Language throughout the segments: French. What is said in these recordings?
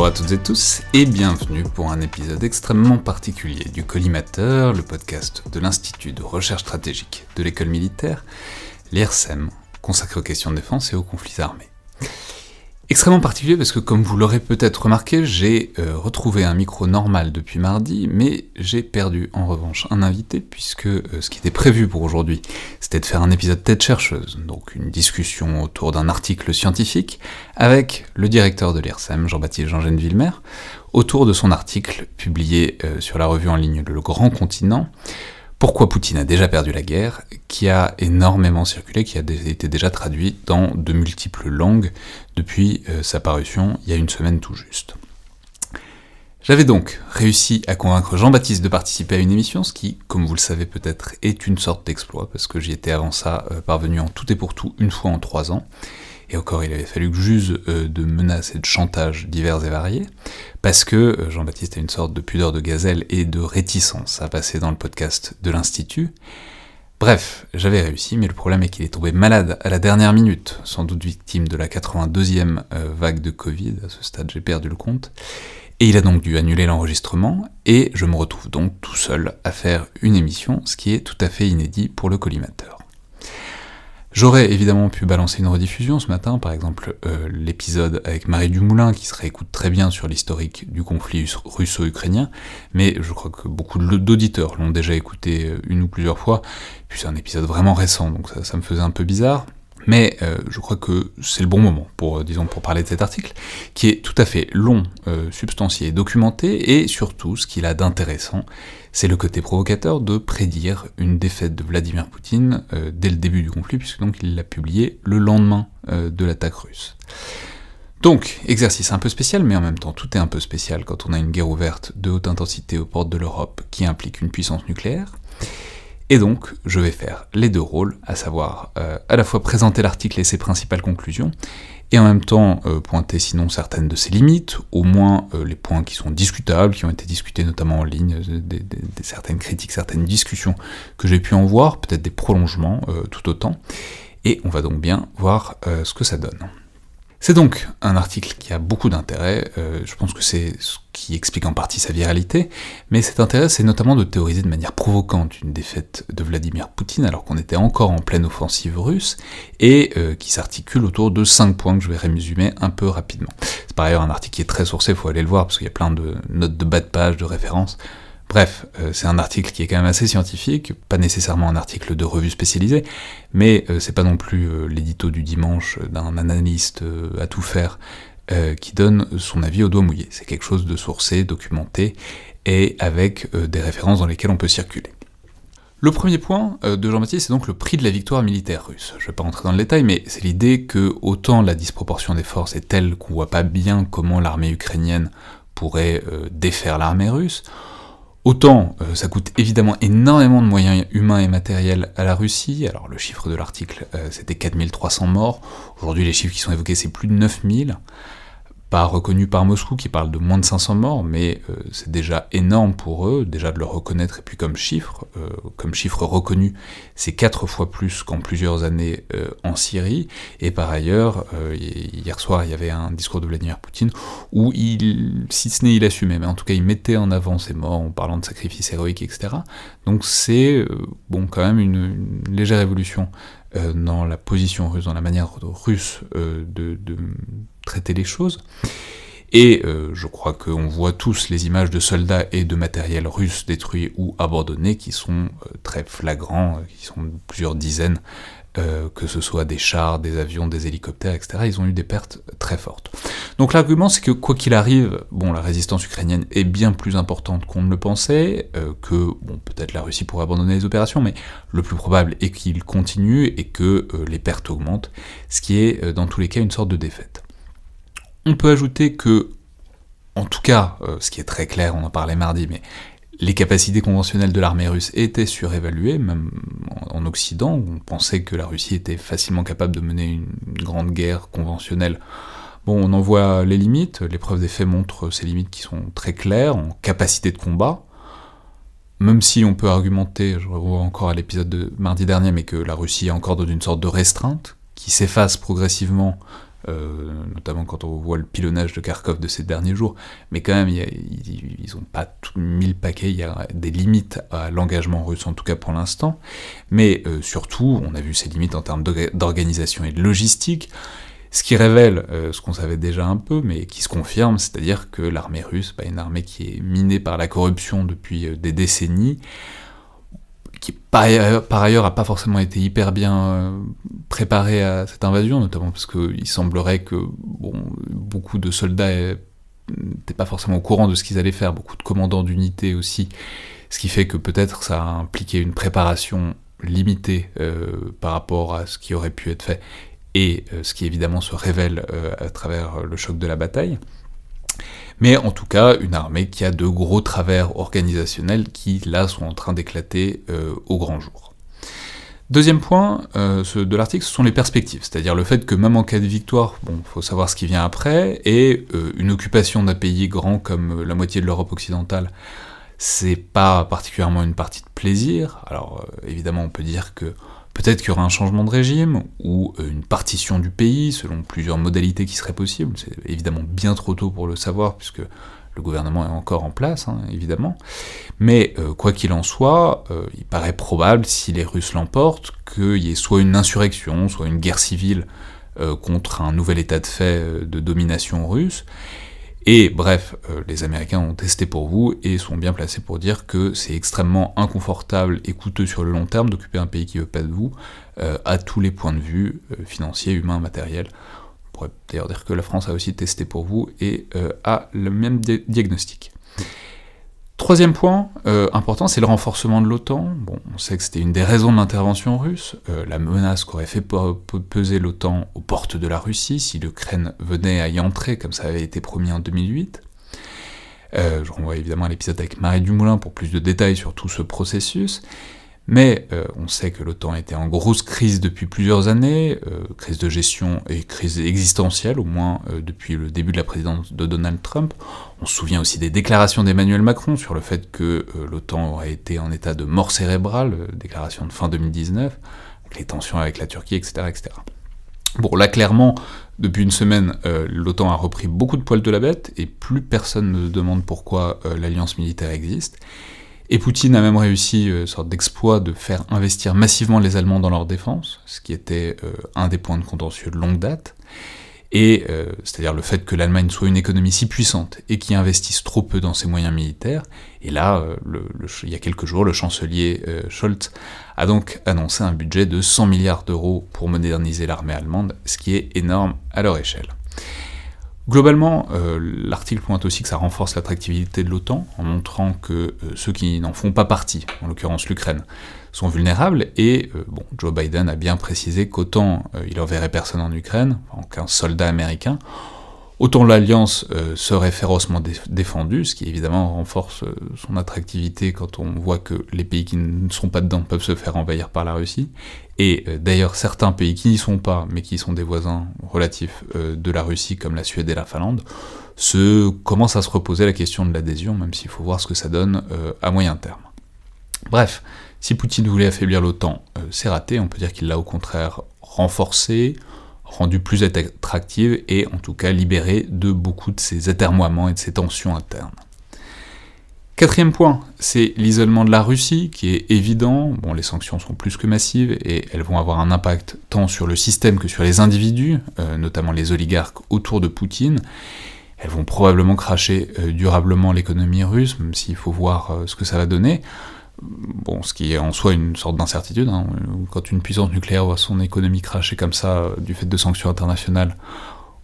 Bonjour à toutes et tous et bienvenue pour un épisode extrêmement particulier du Collimateur, le podcast de l'Institut de recherche stratégique de l'école militaire, l'IRSEM, consacré aux questions de défense et aux conflits armés. Extrêmement particulier parce que comme vous l'aurez peut-être remarqué, j'ai euh, retrouvé un micro normal depuis mardi, mais j'ai perdu en revanche un invité puisque euh, ce qui était prévu pour aujourd'hui, c'était de faire un épisode tête chercheuse, donc une discussion autour d'un article scientifique avec le directeur de l'IRSEM, Jean-Baptiste Jean-Gène Villemer, autour de son article publié euh, sur la revue en ligne Le Grand Continent, pourquoi Poutine a déjà perdu la guerre, qui a énormément circulé, qui a été déjà traduit dans de multiples langues depuis euh, sa parution il y a une semaine tout juste. J'avais donc réussi à convaincre Jean-Baptiste de participer à une émission, ce qui, comme vous le savez peut-être, est une sorte d'exploit, parce que j'y étais avant ça euh, parvenu en tout et pour tout une fois en trois ans, et encore il avait fallu que j'use euh, de menaces et de chantages divers et variés, parce que euh, Jean-Baptiste a une sorte de pudeur de gazelle et de réticence à passer dans le podcast de l'Institut. Bref, j'avais réussi, mais le problème est qu'il est tombé malade à la dernière minute, sans doute victime de la 82e euh, vague de Covid, à ce stade j'ai perdu le compte, et il a donc dû annuler l'enregistrement, et je me retrouve donc tout seul à faire une émission, ce qui est tout à fait inédit pour le collimateur. J'aurais évidemment pu balancer une rediffusion ce matin, par exemple euh, l'épisode avec Marie Dumoulin qui se réécoute très bien sur l'historique du conflit russo-ukrainien, mais je crois que beaucoup d'auditeurs l'ont déjà écouté euh, une ou plusieurs fois, puis c'est un épisode vraiment récent, donc ça me faisait un peu bizarre. Mais euh, je crois que c'est le bon moment pour, disons, pour parler de cet article, qui est tout à fait long, euh, substantié, documenté, et surtout, ce qu'il a d'intéressant, c'est le côté provocateur de prédire une défaite de Vladimir Poutine dès le début du conflit, puisque donc il l'a publié le lendemain de l'attaque russe. Donc, exercice un peu spécial, mais en même temps tout est un peu spécial quand on a une guerre ouverte de haute intensité aux portes de l'Europe qui implique une puissance nucléaire. Et donc, je vais faire les deux rôles, à savoir euh, à la fois présenter l'article et ses principales conclusions, et en même temps euh, pointer sinon certaines de ses limites, au moins euh, les points qui sont discutables, qui ont été discutés notamment en ligne, des, certaines critiques, certaines discussions que j'ai pu en voir, peut-être des prolongements tout autant, et on va donc bien voir ce que ça donne. C'est donc un article qui a beaucoup d'intérêt, euh, je pense que c'est ce qui explique en partie sa viralité, mais cet intérêt c'est notamment de théoriser de manière provocante une défaite de Vladimir Poutine alors qu'on était encore en pleine offensive russe, et euh, qui s'articule autour de cinq points que je vais résumer un peu rapidement. C'est par ailleurs un article qui est très sourcé, il faut aller le voir parce qu'il y a plein de notes de bas de page, de références, Bref, euh, c'est un article qui est quand même assez scientifique, pas nécessairement un article de revue spécialisée, mais euh, c'est pas non plus euh, l'édito du dimanche d'un analyste à tout faire qui donne son avis au doigt mouillé. C'est quelque chose de sourcé, documenté, et avec des références dans lesquelles on peut circuler. Le premier point de Jean-Baptiste, c'est donc le prix de la victoire militaire russe. Je ne vais pas rentrer dans le détail, mais c'est l'idée que autant la disproportion des forces est telle qu'on voit pas bien comment l'armée ukrainienne pourrait défaire l'armée russe, Autant euh, ça coûte évidemment énormément de moyens humains et matériels à la Russie, alors le chiffre de l'article euh, c'était 4300 morts, aujourd'hui les chiffres qui sont évoqués c'est plus de 9000, pas reconnu par Moscou qui parle de moins de 500 morts, mais euh, c'est déjà énorme pour eux, déjà de le reconnaître, et puis comme chiffre, euh, comme chiffre reconnu, c'est quatre fois plus qu'en plusieurs années euh, en Syrie, et par ailleurs, hier soir il y avait un discours de Vladimir Poutine où il, si ce n'est il assumait, mais en tout cas il mettait en avant ses morts en parlant de sacrifices héroïques, etc. Donc c'est, bon, quand même une, légère évolution dans la position russe, dans la manière russe de traiter les choses. Et euh, je crois qu'on voit tous les images de soldats et de matériel russe détruits ou abandonnés qui sont euh, très flagrants, euh, qui sont plusieurs dizaines, que ce soit des chars, des avions, des hélicoptères, etc. Ils ont eu des pertes très fortes. Donc l'argument c'est que quoi qu'il arrive, bon la résistance ukrainienne est bien plus importante qu'on ne le pensait, que bon peut-être la Russie pourrait abandonner les opérations, mais le plus probable est qu'il continue et que les pertes augmentent, ce qui est dans tous les cas une sorte de défaite. On peut ajouter que, en tout cas, euh, ce qui est très clair, on en parlait mardi, mais les capacités conventionnelles de l'armée russe étaient surévaluées, même en Occident, on pensait que la Russie était facilement capable de mener une grande guerre conventionnelle. Bon, on en voit les limites, l'épreuve des faits montre ces limites qui sont très claires en capacité de combat, même si on peut argumenter, je revois encore à l'épisode de mardi dernier, mais que la Russie est encore dans une sorte de restreinte, qui s'efface progressivement notamment quand on voit le pilonnage de Kharkov de ces derniers jours. Mais quand même, ils n'ont pas tout mis le paquet, il y a des limites à l'engagement russe, en tout cas pour l'instant. Mais surtout, on a vu ces limites en termes d'organisation et de logistique. Ce qui révèle euh, ce qu'on savait déjà un peu, mais qui se confirme, c'est-à-dire que l'armée russe, bah, une armée qui est minée par la corruption depuis euh, des décennies, qui par ailleurs, n'a pas forcément été hyper bien euh, préparée à cette invasion, notamment parce qu'il semblerait que beaucoup de soldats n'étaient pas forcément au courant de ce qu'ils allaient faire, beaucoup de commandants d'unités aussi, ce qui fait que peut-être ça a impliqué une préparation limitée par rapport à ce qui aurait pu être fait, et euh, ce qui évidemment se révèle euh, à travers le choc de la bataille. Mais en tout cas, une armée qui a de gros travers organisationnels qui, là, sont en train d'éclater euh, au grand jour. Deuxième point de l'article, ce sont les perspectives, c'est-à-dire le fait que même en cas de victoire, bon, faut savoir ce qui vient après, et une occupation d'un pays grand comme la moitié de l'Europe occidentale, c'est pas particulièrement une partie de plaisir. Alors évidemment, on peut dire que Peut-être qu'il y aura un changement de régime ou euh, une partition du pays selon plusieurs modalités qui seraient possibles. C'est évidemment bien trop tôt pour le savoir puisque le gouvernement est encore en place, hein, évidemment. Mais euh, quoi qu'il en soit, euh, il paraît probable, si les Russes l'emportent, qu'il y ait soit une insurrection, soit une guerre civile contre un nouvel état de fait de domination russe, et bref, euh, les Américains ont testé pour vous et sont bien placés pour dire que c'est extrêmement inconfortable et coûteux sur le long terme d'occuper un pays qui veut pas de vous, euh, à tous les points de vue, euh, financiers, humains, matériels. On pourrait d'ailleurs dire que la France a aussi testé pour vous et a le même diagnostic. Troisième point euh, important, c'est le renforcement de l'OTAN. On sait que c'était une des raisons de l'intervention russe, euh, la menace qu'aurait fait peser l'OTAN aux portes de la Russie si l'Ukraine venait à y entrer, comme ça avait été promis en 2008. Euh, je renvoie évidemment à l'épisode avec Marie Dumoulin pour plus de détails sur tout ce processus. Mais euh, on sait que l'OTAN était en grosse crise depuis plusieurs années, euh, crise de gestion et crise existentielle, au moins euh, depuis le début de la présidence de Donald Trump. On se souvient aussi des déclarations d'Emmanuel Macron sur le fait que l'OTAN aurait été en état de mort cérébrale, déclaration de fin 2019, avec les tensions avec la Turquie, etc. etc. Bon, là clairement, depuis une semaine, l'OTAN a repris beaucoup de poils de la bête, et plus personne ne demande pourquoi l'alliance militaire existe. Et Poutine a même réussi une euh, sorte d'exploit de faire investir massivement les Allemands dans leur défense, ce qui était euh, un des points de contentieux de longue date. Et euh, c'est-à-dire le fait que l'Allemagne soit une économie si puissante et qui investisse trop peu dans ses moyens militaires. Et là, il y a quelques jours, le chancelier Scholz a donc annoncé un budget de 100 milliards d'euros pour moderniser l'armée allemande, ce qui est énorme à leur échelle. Globalement, euh, l'article pointe aussi que ça renforce l'attractivité de l'OTAN en montrant que euh, ceux qui n'en font pas partie, en l'occurrence l'Ukraine, sont vulnérables. Et euh, bon, Joe Biden a bien précisé qu'autant il enverrait personne en Ukraine, aucun soldat américain, Autant l'alliance euh, serait férocement défendue, ce qui évidemment renforce euh, son attractivité quand on voit que les pays qui ne sont pas dedans peuvent se faire envahir par la Russie. Et euh, d'ailleurs, certains pays qui n'y sont pas, mais qui sont des voisins relatifs de la Russie, comme la Suède et la Finlande, se commencent à se reposer la question de l'adhésion, même s'il faut voir ce que ça donne à moyen terme. Bref, si Poutine voulait affaiblir l'OTAN, c'est raté, on peut dire qu'il l'a au contraire renforcé, rendu plus attractive et en tout cas libérée de beaucoup de ces atermoiements et de ces tensions internes. Quatrième point, c'est l'isolement de la Russie qui est évident. Bon, les sanctions sont plus que massives et elles vont avoir un impact tant sur le système que sur les individus, euh, notamment les oligarques autour de Poutine. Elles vont probablement cracher euh, durablement l'économie russe, même s'il faut voir euh, ce que ça va donner bon, ce qui est en soi une sorte d'incertitude. Hein. Quand une puissance nucléaire voit son économie cracher comme ça euh, du fait de sanctions internationales,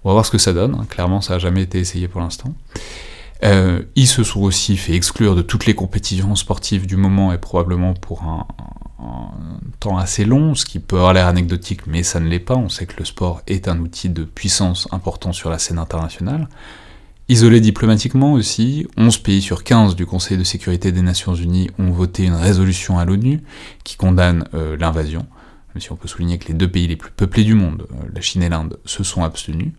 on va voir ce que ça donne. Hein. Clairement, ça n'a jamais été essayé pour l'instant. Euh, ils se sont aussi fait exclure de toutes les compétitions sportives du moment et probablement pour un, un temps assez long, ce qui peut avoir l'air anecdotique, mais ça ne l'est pas. On sait que le sport est un outil de puissance important sur la scène internationale. Isolé diplomatiquement aussi, 11 pays sur 15 du Conseil de sécurité des Nations Unies ont voté une résolution à l'ONU qui condamne euh, l'invasion, même si on peut souligner que les deux pays les plus peuplés du monde, euh, la Chine et l'Inde, se sont abstenus.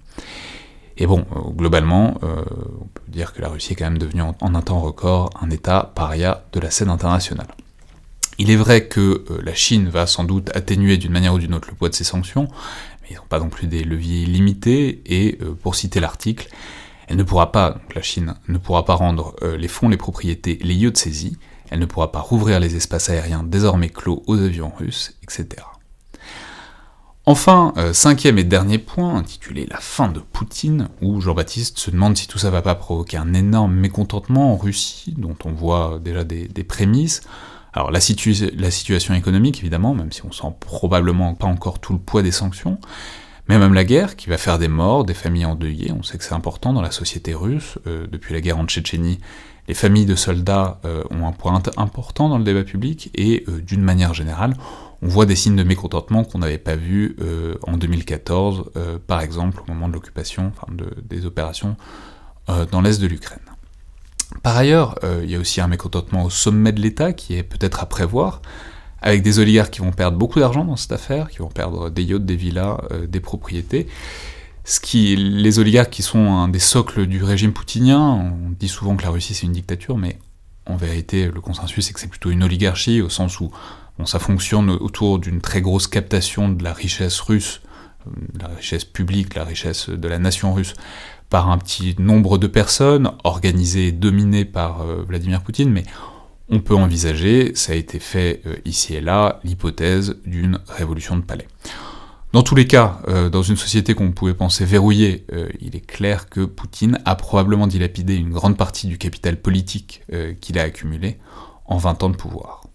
Et bon, euh, globalement, on peut dire que la Russie est quand même devenue en, un temps record un État paria de la scène internationale. Il est vrai que la Chine va sans doute atténuer d'une manière ou d'une autre le poids de ces sanctions, mais ils n'ont pas non plus des leviers illimités, et pour citer l'article, elle ne pourra pas, donc la Chine ne pourra pas rendre les fonds, les propriétés, les lieux de saisie, elle ne pourra pas rouvrir les espaces aériens désormais clos aux avions russes, etc. Enfin, euh, cinquième et dernier point, intitulé La fin de Poutine, où Jean-Baptiste se demande si tout ça va pas provoquer un énorme mécontentement en Russie, dont on voit déjà des, prémices. Alors la, la, situation économique, évidemment, même si on sent probablement pas encore tout le poids des sanctions, mais même la guerre, qui va faire des morts, des familles endeuillées, on sait que c'est important dans la société russe, euh, depuis la guerre en Tchétchénie, les familles de soldats euh, ont un point important dans le débat public, et d'une manière générale, on voit des signes de mécontentement qu'on n'avait pas vus euh, en 2014, euh, par exemple au moment de l'occupation, des opérations euh, dans l'est de l'Ukraine. Par ailleurs, il y a aussi un mécontentement au sommet de l'État qui est peut-être à prévoir, avec des oligarques qui vont perdre beaucoup d'argent dans cette affaire, qui vont perdre des yachts, des villas, des propriétés. Les oligarques qui sont un des socles du régime poutinien, on dit souvent que la Russie c'est une dictature, mais en vérité le consensus c'est que c'est plutôt une oligarchie au sens où ça fonctionne autour d'une très grosse captation de la richesse russe, euh, la richesse publique, la richesse de la nation russe, par un petit nombre de personnes, organisées et dominées par euh, Vladimir Poutine, mais on peut envisager, ça a été fait euh, ici et là, l'hypothèse d'une révolution de palais. Dans tous les cas, dans une société qu'on pouvait penser verrouillée, il est clair que Poutine a probablement dilapidé une grande partie du capital politique qu'il a accumulé en 20 ans de pouvoir.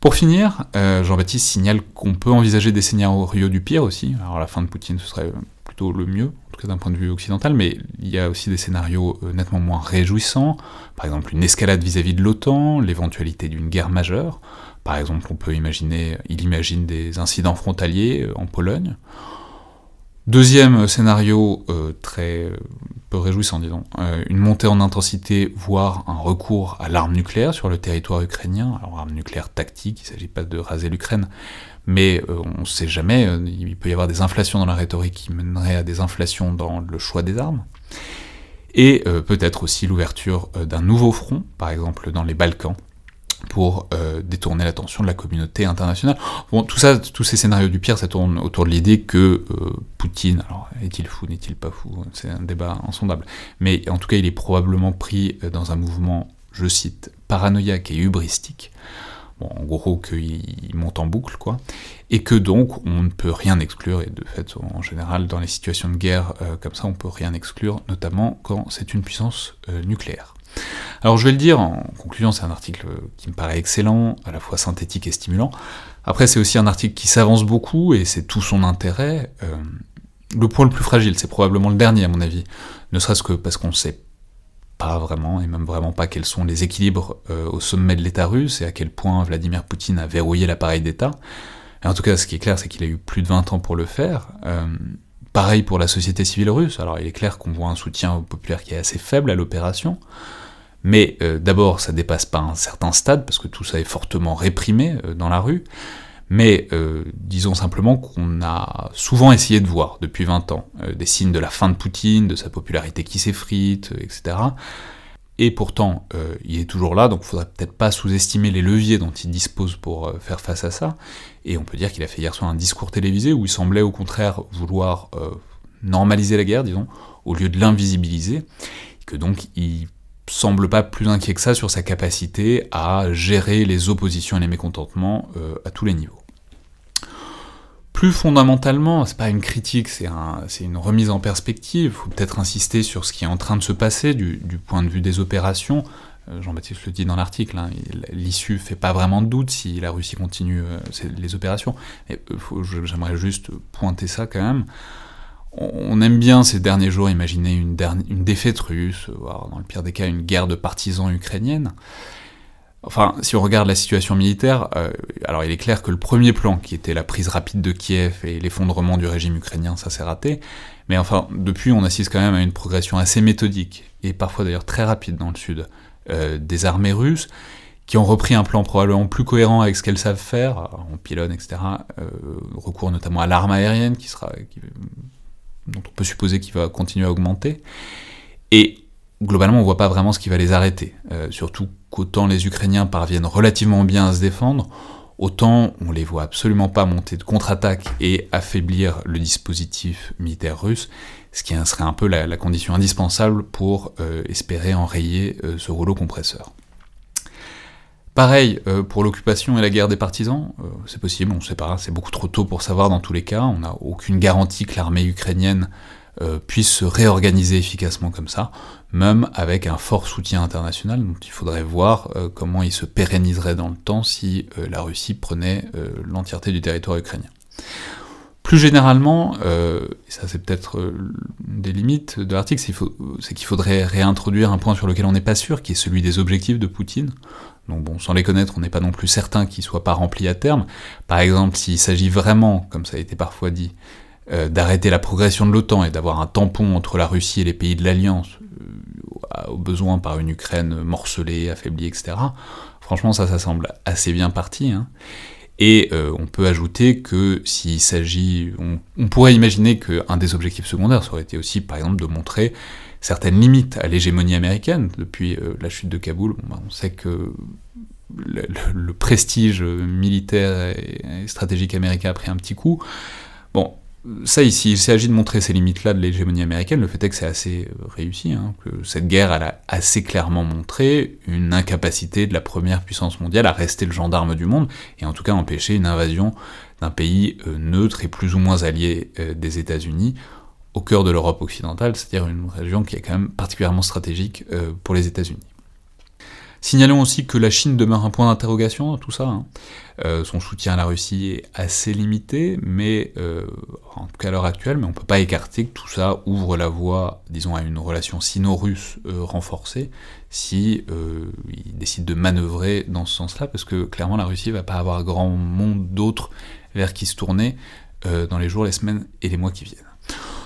Pour finir, euh, Jean-Baptiste signale qu'on peut envisager des scénarios du pire aussi. Alors la fin de Poutine, ce serait plutôt le mieux, d'un point de vue occidental, mais il y a aussi des scénarios euh, nettement moins réjouissants, par exemple une escalade vis-à-vis de l'OTAN, l'éventualité d'une guerre majeure. Par exemple, on peut imaginer, il imagine des incidents frontaliers euh, en Pologne. Deuxième scénario très peu réjouissant, disons, euh, une montée en intensité, voire un recours à l'arme nucléaire sur le territoire ukrainien. Alors, arme nucléaire tactique, il ne s'agit pas de raser l'Ukraine, mais euh, on ne sait jamais, euh, il peut y avoir des inflations dans la rhétorique qui mèneraient à des inflations dans le choix des armes. Et peut-être aussi l'ouverture d'un nouveau front, par exemple dans les Balkans, pour euh, détourner l'attention de la communauté internationale. Bon, tout ça, tous ces scénarios du pire, ça tourne autour de l'idée que euh, Poutine, alors est-il fou, n'est-il pas fou, c'est un débat insondable, mais en tout cas il est probablement pris euh, dans un mouvement, je cite, paranoïaque et hubristique, bon, en gros qu'il monte en boucle, quoi, et que donc on ne peut rien exclure, et de fait en général dans les situations de guerre comme ça on peut rien exclure, notamment quand c'est une puissance nucléaire. Alors je vais le dire, en conclusion, c'est un article qui me paraît excellent, à la fois synthétique et stimulant. Après, c'est aussi un article qui s'avance beaucoup, et c'est tout son intérêt. Euh, le point le plus fragile, c'est probablement le dernier, à mon avis. Ne serait-ce que parce qu'on ne sait pas vraiment, et même vraiment pas, quels sont les équilibres euh, au sommet de l'État russe, et à quel point Vladimir Poutine a verrouillé l'appareil d'État. En tout cas, ce qui est clair, c'est qu'il a eu plus de 20 ans pour le faire. Euh, pareil pour la société civile russe. Alors il est clair qu'on voit un soutien populaire qui est assez faible à l'opération. Mais euh, d'abord, ça dépasse pas un certain stade, parce que tout ça est fortement réprimé euh, dans la rue. Mais euh, disons simplement qu'on a souvent essayé de voir, depuis 20 ans, des signes de la fin de Poutine, de sa popularité qui s'effrite, etc. Et pourtant, il est toujours là, donc il faudrait peut-être pas sous-estimer les leviers dont il dispose pour faire face à ça. Et on peut dire qu'il a fait hier soir un discours télévisé où il semblait au contraire vouloir normaliser la guerre, disons, au lieu de l'invisibiliser, que donc il semble pas plus inquiet que ça sur sa capacité à gérer les oppositions et les mécontentements euh, à tous les niveaux. Plus fondamentalement, c'est pas une critique, c'est une remise en perspective. Il faut peut-être insister sur ce qui est en train de se passer du, point de vue des opérations. Euh, Jean-Baptiste le dit dans l'article, hein, l'issue fait pas vraiment de doute si la Russie continue euh, les opérations. J'aimerais juste pointer ça quand même on aime bien ces derniers jours imaginer une, défaite russe, voire dans le pire des cas une guerre de partisans ukrainienne. Enfin, si on regarde la situation militaire, euh, alors il est clair que le premier plan, qui était la prise rapide de Kiev et l'effondrement du régime ukrainien, ça s'est raté. Mais enfin, depuis, on assiste quand même à une progression assez méthodique, et parfois d'ailleurs très rapide dans le sud, euh, des armées russes, qui ont repris un plan probablement plus cohérent avec ce qu'elles savent faire, en pylône, etc. Euh, recours notamment à l'arme aérienne, qui sera dont on peut supposer qu'il va continuer à augmenter. Et globalement, on voit pas vraiment ce qui va les arrêter. surtout qu'autant les Ukrainiens parviennent relativement bien à se défendre, autant on les voit absolument pas monter de contre-attaque et affaiblir le dispositif militaire russe, ce qui serait un peu la, condition indispensable pour espérer enrayer ce rouleau compresseur. Pareil euh, pour l'occupation et la guerre des partisans, euh, c'est possible, on ne sait pas, c'est beaucoup trop tôt pour savoir dans tous les cas, on n'a aucune garantie que l'armée ukrainienne euh, puisse se réorganiser efficacement comme ça, même avec un fort soutien international, donc il faudrait voir comment il se pérenniserait dans le temps si la Russie prenait l'entièreté du territoire ukrainien. Plus généralement, ça c'est peut-être des limites de l'article, c'est qu'il faudrait réintroduire un point sur lequel on n'est pas sûr, qui est celui des objectifs de Poutine. Donc bon, sans les connaître, on n'est pas non plus certain qu'ils soient pas remplis à terme. Par exemple, s'il s'agit vraiment, comme ça a été parfois dit, euh, d'arrêter la progression de l'OTAN et d'avoir un tampon entre la Russie et les pays de l'Alliance, euh, au besoin par une Ukraine morcelée, affaiblie, etc. Franchement, ça, ça semble assez bien parti. Hein. Et euh, on peut ajouter que s'il s'agit... On, pourrait imaginer qu'un des objectifs secondaires, ça aurait été aussi, par exemple, de montrer certaines limites à l'hégémonie américaine. Depuis la chute de Kaboul, bah, on sait que le, prestige militaire et, stratégique américain a pris un petit coup. Bon, ça ici, il s'agit de montrer ces limites-là de l'hégémonie américaine, le fait est que c'est assez euh, réussi, hein, que cette guerre a assez clairement montré une incapacité de la première puissance mondiale à rester le gendarme du monde, et en tout cas empêcher une invasion d'un pays euh, neutre et plus ou moins allié des États-Unis, au cœur de l'Europe occidentale, c'est-à-dire une région qui est quand même particulièrement stratégique euh, pour les États-Unis. Signalons aussi que la Chine demeure un point d'interrogation dans tout ça. Hein. Euh, son soutien à la Russie est assez limité, mais euh, en tout cas à l'heure actuelle, mais on ne peut pas écarter que tout ça ouvre la voie, disons, à une relation sino-russe renforcée si il décide de manœuvrer dans ce sens-là, parce que clairement la Russie va pas avoir grand monde d'autres vers qui se tourner dans les jours, les semaines et les mois qui viennent.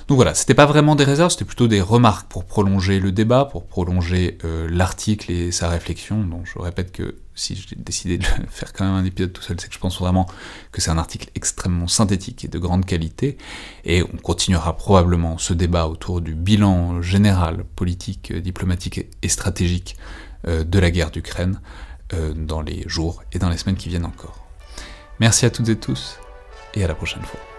Donc voilà, c'était pas vraiment des réserves, c'était plutôt des remarques pour prolonger le débat, pour prolonger euh, l'article et sa réflexion. Donc je répète que si j'ai décidé de faire quand même un épisode tout seul, c'est que je pense vraiment que c'est un article extrêmement synthétique et de grande qualité, et on continuera probablement ce débat autour du bilan général, politique, diplomatique et stratégique euh, de la guerre d'Ukraine euh, dans les jours et dans les semaines qui viennent encore. Merci à toutes et tous, et à la prochaine fois.